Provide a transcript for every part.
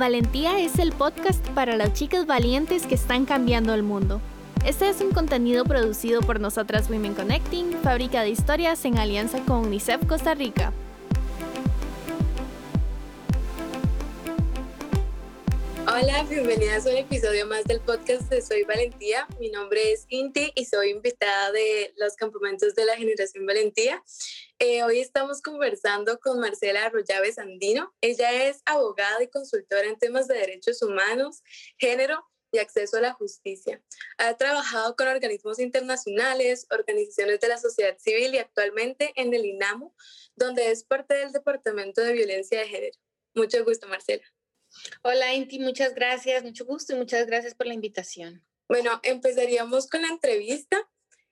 Valentía es el podcast para las chicas valientes que están cambiando el mundo. Este es un contenido producido por nosotras Women Connecting, fábrica de historias en alianza con UNICEF Costa Rica. Hola, bienvenidas a un episodio más del podcast de Soy Valentía. Mi nombre es Inti y soy invitada de los campamentos de la generación Valentía. Eh, hoy estamos conversando con Marcela Arroyave Sandino. Ella es abogada y consultora en temas de derechos humanos, género y acceso a la justicia. Ha trabajado con organismos internacionales, organizaciones de la sociedad civil y actualmente en el INAMU, donde es parte del Departamento de Violencia de Género. Mucho gusto, Marcela. Hola, Inti, muchas gracias, mucho gusto y muchas gracias por la invitación. Bueno, empezaríamos con la entrevista.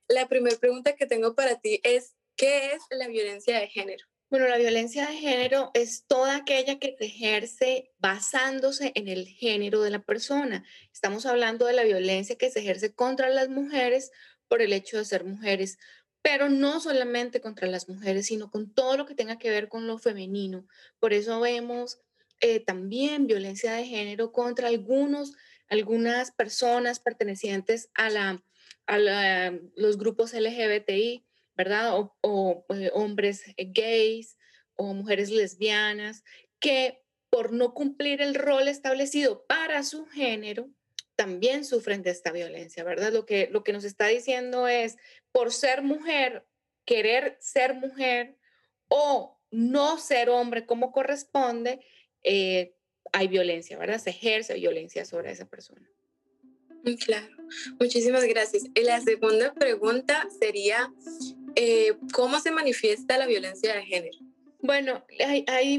La primera pregunta que tengo para ti es, ¿qué es la violencia de género? Bueno, la violencia de género es toda aquella que se ejerce basándose en el género de la persona. Estamos hablando de la violencia que se ejerce contra las mujeres por el hecho de ser mujeres, pero no solamente contra las mujeres, sino con todo lo que tenga que ver con lo femenino. Por eso vemos eh, también violencia de género contra algunos, algunas personas pertenecientes a, la, a los grupos LGBTI, ¿verdad? O, eh, hombres gays o mujeres lesbianas que por no cumplir el rol establecido para su género, también sufren de esta violencia, ¿verdad? Lo que, lo que nos está diciendo es, por ser mujer, querer ser mujer o no ser hombre como corresponde, eh, hay violencia, ¿verdad? Se ejerce violencia sobre esa persona. Mm, claro, muchísimas gracias. Y la segunda pregunta sería, eh, ¿cómo se manifiesta la violencia de género? Bueno, hay,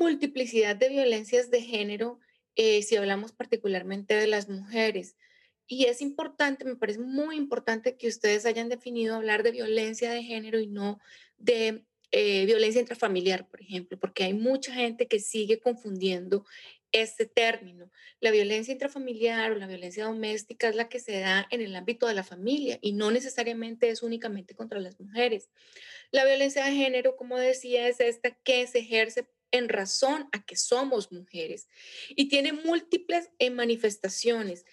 multiplicidad de violencias de género eh, si hablamos particularmente de las mujeres. Y es importante, me parece muy importante que ustedes hayan definido hablar de violencia de género y no de eh, violencia intrafamiliar, por ejemplo, porque hay mucha gente que sigue confundiendo este término. La violencia intrafamiliar o la violencia doméstica es la que se da en el ámbito de la familia y no necesariamente es únicamente contra las mujeres. La violencia de género, como decía, es esta que se ejerce en razón a que somos mujeres y tiene múltiples eh, manifestaciones.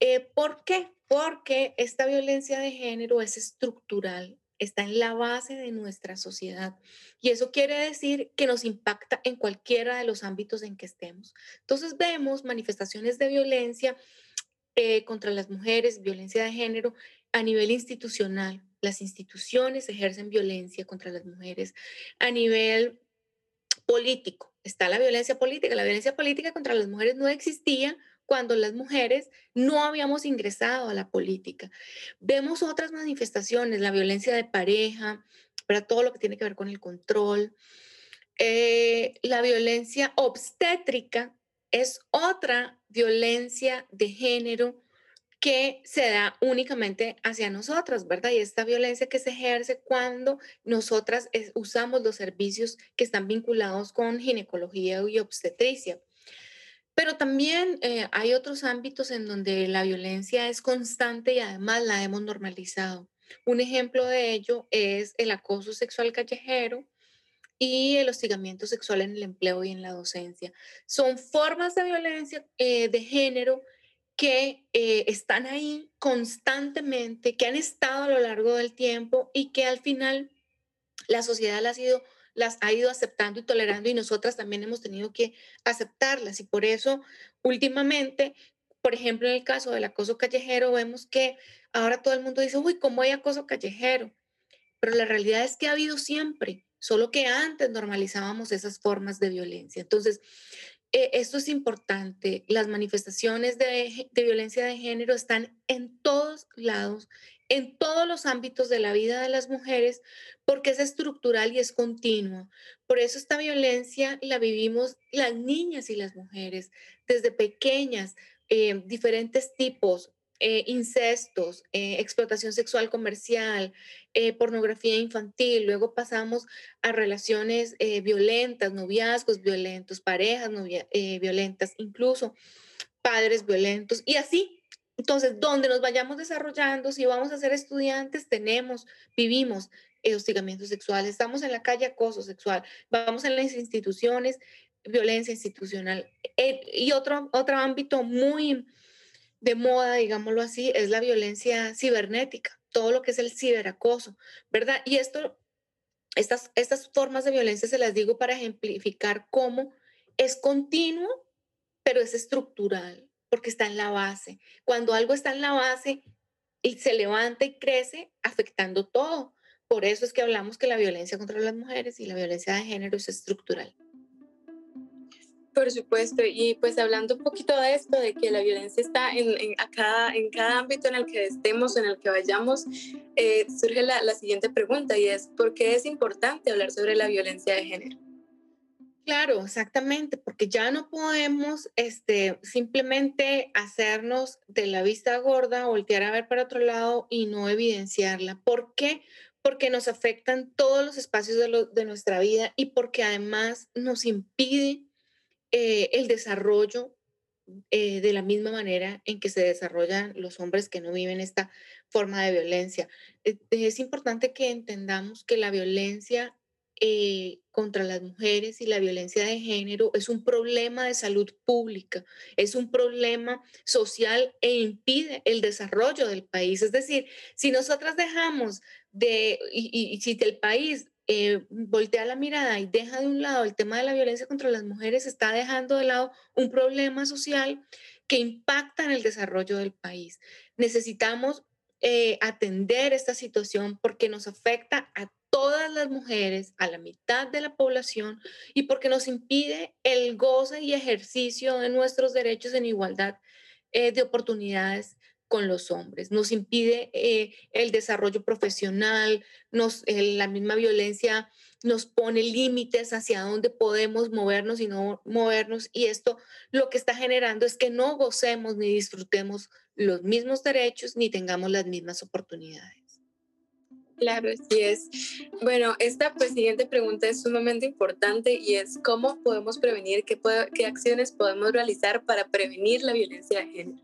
Eh, ¿Por qué? Porque esta violencia de género es estructural, está en la base de nuestra sociedad. Y eso quiere decir que nos impacta en cualquiera de los ámbitos en que estemos. Entonces vemos manifestaciones de violencia eh, contra las mujeres, violencia de género a nivel institucional. Las instituciones ejercen violencia contra las mujeres a nivel político. Está la violencia política. La violencia política contra las mujeres no existía cuando las mujeres no habíamos ingresado a la política. Vemos otras manifestaciones, la violencia de pareja, para todo lo que tiene que ver con el control. Eh, la violencia obstétrica es otra violencia de género que se da únicamente hacia nosotras, ¿verdad? Y esta violencia que se ejerce cuando nosotras usamos los servicios que están vinculados con ginecología y obstetricia. Pero también eh, hay otros ámbitos en donde la violencia es constante y además la hemos normalizado. Un ejemplo de ello es el acoso sexual callejero y el hostigamiento sexual en el empleo y en la docencia. Son formas de violencia eh, de género que eh, están ahí constantemente, que han estado a lo largo del tiempo y que al final la sociedad las ha ido las ha ido aceptando y tolerando y nosotras también hemos tenido que aceptarlas. Y por eso, últimamente, por ejemplo, en el caso del acoso callejero, vemos que ahora todo el mundo dice, uy, ¿cómo hay acoso callejero? Pero la realidad es que ha habido siempre, solo que antes normalizábamos esas formas de violencia. Entonces, eh, esto es importante. Las manifestaciones de, de, violencia de género están en todos lados en todos los ámbitos de la vida de las mujeres porque es estructural y es continua. Por eso esta violencia la vivimos las niñas y las mujeres desde pequeñas, eh, diferentes tipos, eh, incestos, eh, explotación sexual comercial, pornografía infantil, luego pasamos a relaciones violentas, noviazgos violentos, parejas violentas, incluso padres violentos y así entonces, donde nos vayamos desarrollando, si vamos a ser estudiantes, tenemos, vivimos hostigamiento sexual, estamos en la calle acoso sexual, vamos en las instituciones, violencia institucional. Eh, y otro, otro ámbito muy de moda, digámoslo así, es la violencia cibernética, todo lo que es el ciberacoso, ¿verdad? Y esto, estas, estas formas de violencia se las digo para ejemplificar cómo es continuo, pero es estructural, porque está en la base. Cuando algo está en la base y se levanta y crece, afectando todo. Por eso es que hablamos que la violencia contra las mujeres y la violencia de género es estructural. Por supuesto, y pues hablando un poquito de esto, de que la violencia está en, cada, en cada ámbito en el que estemos, en el que vayamos, eh, surge la, la siguiente pregunta y es, ¿por qué es importante hablar sobre la violencia de género? Claro, exactamente, porque ya no podemos este, simplemente hacernos de la vista gorda, voltear a ver para otro lado y no evidenciarla. ¿Por qué? Porque nos afectan todos los espacios de, nuestra vida y porque además nos impide eh, el desarrollo eh, de la misma manera en que se desarrollan los hombres que no viven esta forma de violencia. Eh, es importante que entendamos que la violencia contra las mujeres y la violencia de género es un problema de salud pública, es un problema social e impide el desarrollo del país. Es decir, si nosotras dejamos de, y, y si el país eh, voltea la mirada y deja de un lado el tema de la violencia contra las mujeres, está dejando de lado un problema social que impacta en el desarrollo del país. Necesitamos eh, atender esta situación porque nos afecta a todas las mujeres, a la mitad de la población, y porque nos impide el goce y ejercicio de nuestros derechos en igualdad eh, de oportunidades con los hombres, nos impide eh, el desarrollo profesional, nos, la misma violencia nos pone límites hacia dónde podemos movernos y no movernos y esto lo que está generando es que no gocemos ni disfrutemos los mismos derechos ni tengamos las mismas oportunidades. Claro, así es. Bueno, esta pues, siguiente pregunta es sumamente importante y es cómo podemos prevenir, qué, qué acciones podemos realizar para prevenir la violencia de género.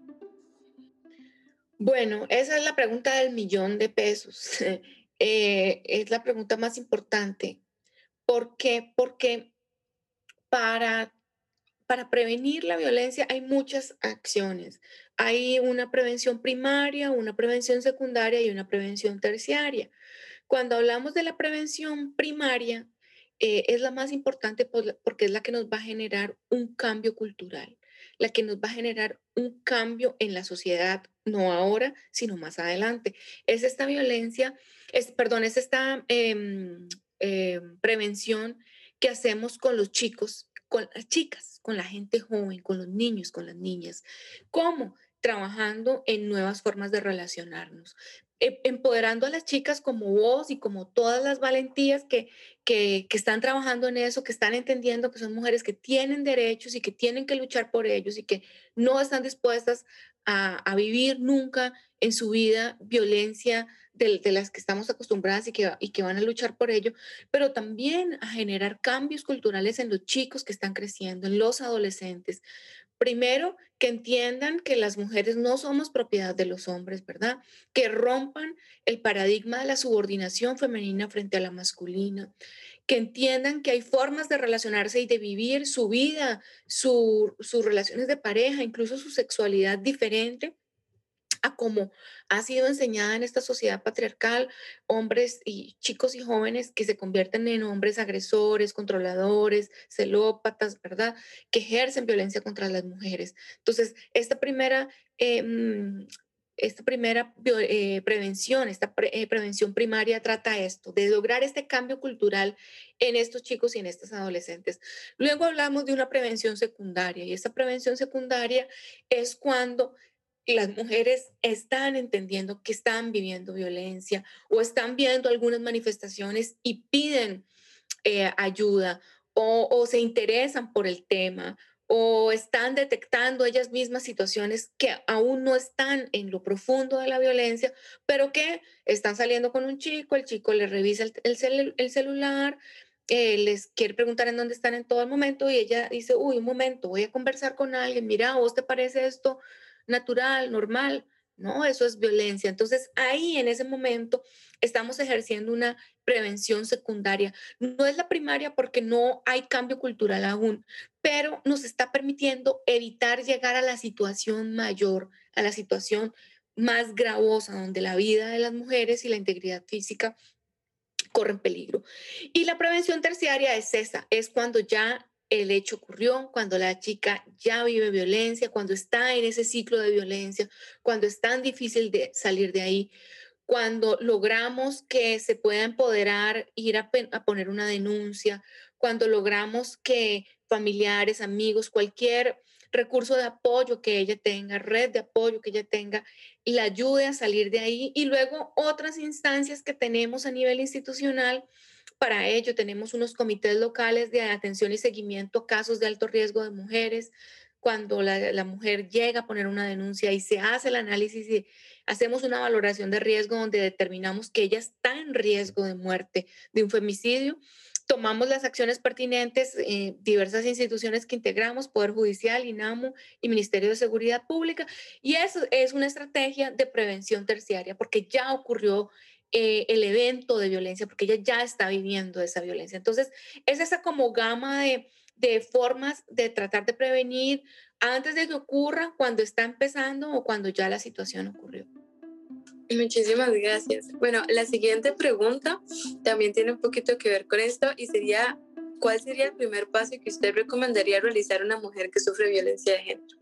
Bueno, esa es la pregunta del millón de pesos. Eh, es la pregunta más importante. ¿Por qué? Porque para, para prevenir la violencia hay muchas acciones. Hay una prevención primaria, una prevención secundaria y una prevención terciaria. Cuando hablamos de la prevención primaria, eh, es la más importante porque es la que nos va a generar un cambio cultural la que nos va a generar un cambio en la sociedad, no ahora, sino más adelante. Es esta violencia, es, perdón, es esta em, prevención que hacemos con los chicos, con las chicas, con la gente joven, con los niños, con las niñas. ¿Cómo? Trabajando en nuevas formas de relacionarnos, empoderando a las chicas como vos y como todas las valentías que, que, están trabajando en eso, que están entendiendo que son mujeres que tienen derechos y que tienen que luchar por ellos y que no están dispuestas a, a vivir nunca en su vida violencia de, de, las que estamos acostumbradas y que, y que van a luchar por ello, pero también a generar cambios culturales en los chicos que están creciendo, en los adolescentes, Primero, que entiendan que las mujeres no somos propiedad de los hombres, ¿verdad? Que rompan el paradigma de la subordinación femenina frente a la masculina, que entiendan que hay formas de relacionarse y de vivir su vida, sus relaciones de pareja, incluso su sexualidad diferente a como ha sido enseñada en esta sociedad patriarcal, hombres y chicos y jóvenes que se convierten en hombres agresores, controladores, celópatas, ¿verdad? Que ejercen violencia contra las mujeres. Entonces, esta primera... Em, esta primera eh, prevención, esta eh, prevención primaria trata esto, de lograr este cambio cultural en estos chicos y en estas adolescentes. Luego hablamos de una prevención secundaria y esta prevención secundaria es cuando las mujeres están entendiendo que están viviendo violencia o están viendo algunas manifestaciones y piden eh, ayuda o, se interesan por el tema o están detectando ellas mismas situaciones que aún no están en lo profundo de la violencia, pero que están saliendo con un chico, el chico le revisa el, el, celular, eh, les quiere preguntar en dónde están en todo el momento y ella dice, uy, un momento, voy a conversar con alguien, mira, ¿vos te parece esto? Natural, normal. No, eso es violencia. Entonces ahí en ese momento estamos ejerciendo una prevención secundaria. No es la primaria porque no hay cambio cultural aún, pero nos está permitiendo evitar llegar a la situación mayor, a la situación más gravosa, donde la vida de las mujeres y la integridad física corren peligro. Y la prevención terciaria es esa, es cuando ya el hecho ocurrió, cuando la chica ya vive violencia, cuando está en ese ciclo de violencia, cuando es tan difícil de salir de ahí, cuando logramos que se pueda empoderar, ir a, a poner una denuncia, cuando logramos que familiares, amigos, cualquier recurso de apoyo que ella tenga, red de apoyo que ella tenga, la ayude a salir de ahí y luego otras instancias que tenemos a nivel institucional. Para ello tenemos unos comités locales de atención y seguimiento a casos de alto riesgo de mujeres. Cuando la, mujer llega a poner una denuncia y se hace el análisis y hacemos una valoración de riesgo donde determinamos que ella está en riesgo de muerte, de un femicidio, tomamos las acciones pertinentes, eh, diversas instituciones que integramos, Poder Judicial, INAMU y Ministerio de Seguridad Pública, y eso es una estrategia de prevención terciaria, porque ya ocurrió eh, el evento de violencia, porque ella ya está viviendo esa violencia. Entonces, es esa como gama de, de formas de tratar de prevenir antes de que ocurra, cuando está empezando o cuando ya la situación ocurrió. Muchísimas gracias. Bueno, la siguiente pregunta también tiene un poquito que ver con esto y sería, ¿cuál sería el primer paso que usted recomendaría realizar a una mujer que sufre violencia de género?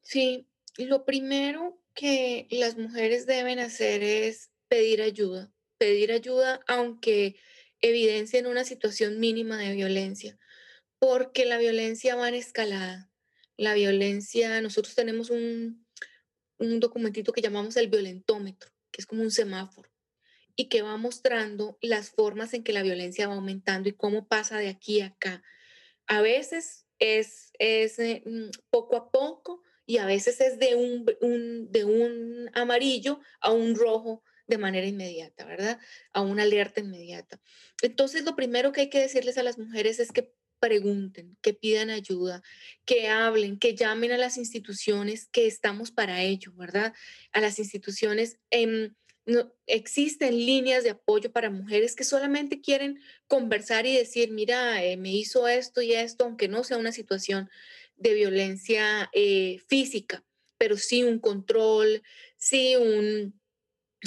Sí, lo primero que las mujeres deben hacer es pedir ayuda, pedir ayuda aunque evidencien una situación mínima de violencia, porque la violencia va en escalada. La violencia, nosotros tenemos un un documentito que llamamos el violentómetro, que es como un semáforo y que va mostrando las formas en que la violencia va aumentando y cómo pasa de aquí a acá. A veces es, es eh, mm, poco a poco y a veces es de un, de un amarillo a un rojo de manera inmediata, ¿verdad? A una alerta inmediata. Entonces, lo primero que hay que decirles a las mujeres es que pregunten, que pidan ayuda, que hablen, que llamen a las instituciones que estamos para ello, ¿verdad? A las instituciones. Em, existen líneas de apoyo para mujeres que solamente quieren conversar y decir, mira, eh, me hizo esto y esto, aunque no sea una situación de violencia eh, física, pero sí un control, sí un,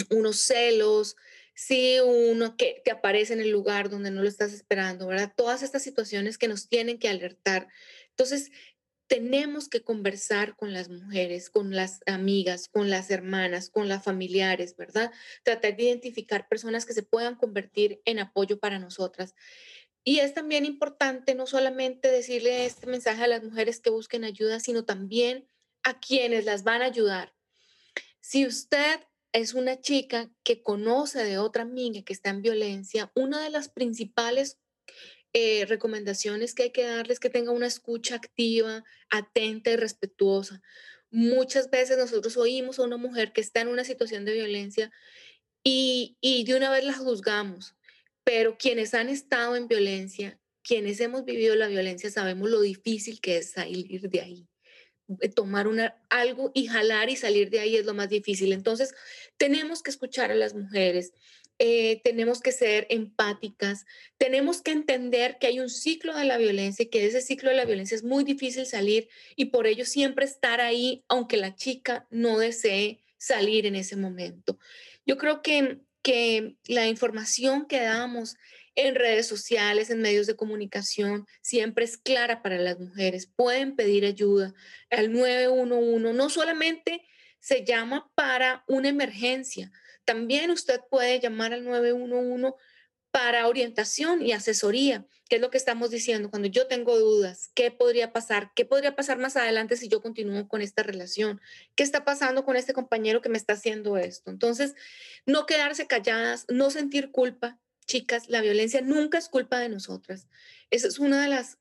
unos celos, si uno que te aparece en el lugar donde no lo estás esperando, ¿verdad? Todas estas situaciones que nos tienen que alertar. Entonces, tenemos que conversar con las mujeres, con las amigas, con las hermanas, con las familiares, ¿verdad? Tratar de identificar personas que se puedan convertir en apoyo para nosotras. Y es también importante no solamente decirle este mensaje a las mujeres que busquen ayuda, sino también a quienes las van a ayudar. Si usted es una chica que conoce de otra amiga que está en violencia, una de las principales eh, recomendaciones que hay que darles es que tenga una escucha activa, atenta y respetuosa. Muchas veces nosotros oímos a una mujer que está en una situación de violencia y, y de una vez la juzgamos, pero quienes han estado en violencia, quienes hemos vivido la violencia, sabemos lo difícil que es salir de ahí. Eh, tomar algo y jalar y salir de ahí es lo más difícil. Entonces, tenemos que escuchar a las mujeres, eh, tenemos que ser empáticas, tenemos que entender que hay un ciclo de la violencia y que de ese ciclo de la violencia es muy difícil salir y por ello siempre estar ahí, aunque la chica no desee salir en ese momento. Yo creo que, que la información que damos en redes sociales, en medios de comunicación, siempre es clara para las mujeres. Pueden pedir ayuda al 911. No solamente se llama para una emergencia, también usted puede llamar al 911 para orientación y asesoría, que es lo que estamos diciendo. Cuando yo tengo dudas, ¿qué podría pasar? ¿Qué podría pasar más adelante si yo continúo con esta relación? ¿Qué está pasando con este compañero que me está haciendo esto? Entonces, no quedarse calladas, no sentir culpa, chicas, la violencia nunca es culpa de nosotras. Esa es una de las,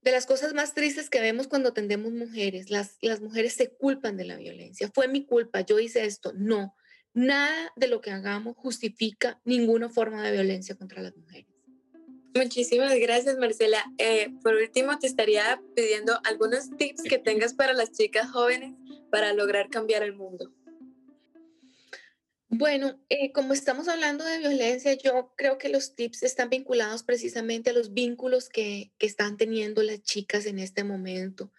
de las cosas más tristes que vemos cuando atendemos mujeres. Las, las mujeres se culpan de la violencia. Fue mi culpa, yo hice esto. No, nada de lo que hagamos justifica ninguna forma de violencia contra las mujeres. Muchísimas gracias, Marcela. Eh, por último, te estaría pidiendo algunos tips que tengas para las chicas jóvenes para lograr cambiar el mundo. Bueno, eh, como estamos hablando de violencia, yo creo que los tips están vinculados precisamente a los vínculos que, que están teniendo las chicas en este momento.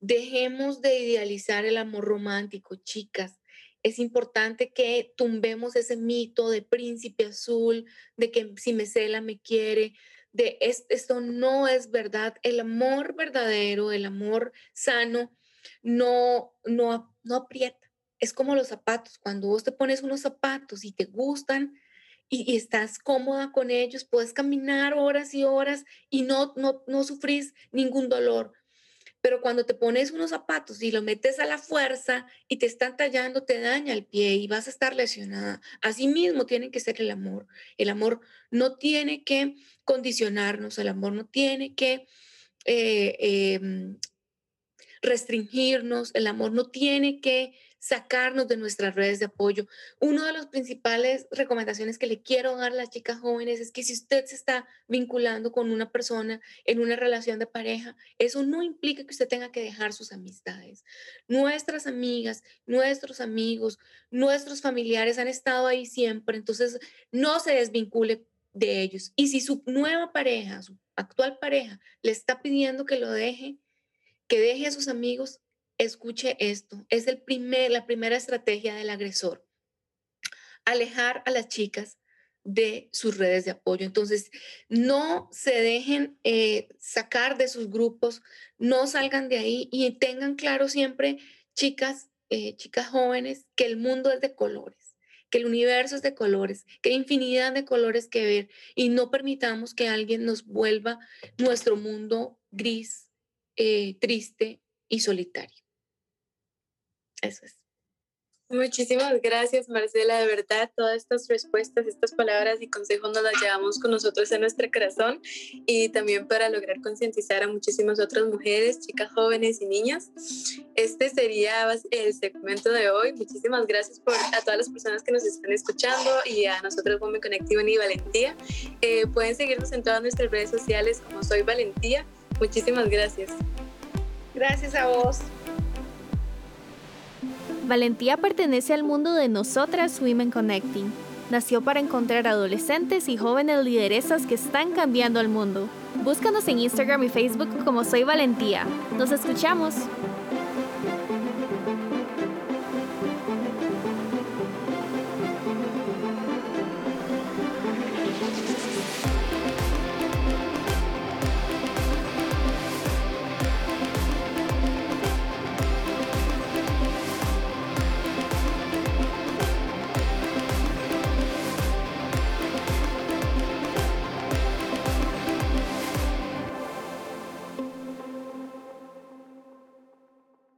Dejemos de idealizar el amor romántico, chicas. Es importante que tumbemos ese mito de príncipe azul, de que si me cela me quiere, de esto no es verdad. El amor verdadero, el amor sano, no, no, no aprieta es como los zapatos. Cuando vos te pones unos zapatos y te gustan y, estás cómoda con ellos, puedes caminar horas y horas y no, no, no sufrís ningún dolor. Pero cuando te pones unos zapatos y lo metes a la fuerza y te están tallando, te daña el pie y vas a estar lesionada. Así mismo tiene que ser el amor. El amor no tiene que condicionarnos, el amor no tiene que eh, em, restringirnos, el amor no tiene que sacarnos de nuestras redes de apoyo. Una de las principales recomendaciones que le quiero dar a las chicas jóvenes es que si usted se está vinculando con una persona en una relación de pareja, eso no implica que usted tenga que dejar sus amistades. Nuestras amigas, nuestros amigos, nuestros familiares han estado ahí siempre, entonces no se desvincule de ellos. Y si su nueva pareja, su actual pareja, le está pidiendo que lo deje, que deje a sus amigos, escuche esto, es el primer, la primera estrategia del agresor. Alejar a las chicas de sus redes de apoyo. Entonces, no se dejen eh, sacar de sus grupos, no salgan de ahí y tengan claro siempre, chicas, eh, chicas jóvenes, que el mundo es de colores, que el universo es de colores, que hay infinidad de colores que ver y no permitamos que alguien nos vuelva nuestro mundo gris, eh, triste y solitario. Eso es. Muchísimas gracias, Marcela. De verdad, todas estas respuestas, estas palabras y consejos nos las llevamos con nosotros en nuestro corazón y también para lograr concientizar a muchísimas otras mujeres, chicas jóvenes y niñas. Este sería el segmento de hoy. Muchísimas gracias por, a todas las personas que nos están escuchando y a nosotros, Women Conectivo y Valentía. Eh, pueden seguirnos en todas nuestras redes sociales como Soy Valentía. Muchísimas gracias. Gracias a vos. Valentía pertenece al mundo de nosotras Women Connecting. Nació para encontrar adolescentes y jóvenes lideresas que están cambiando el mundo. Búscanos en Instagram y Facebook como Soy Valentía. Nos escuchamos.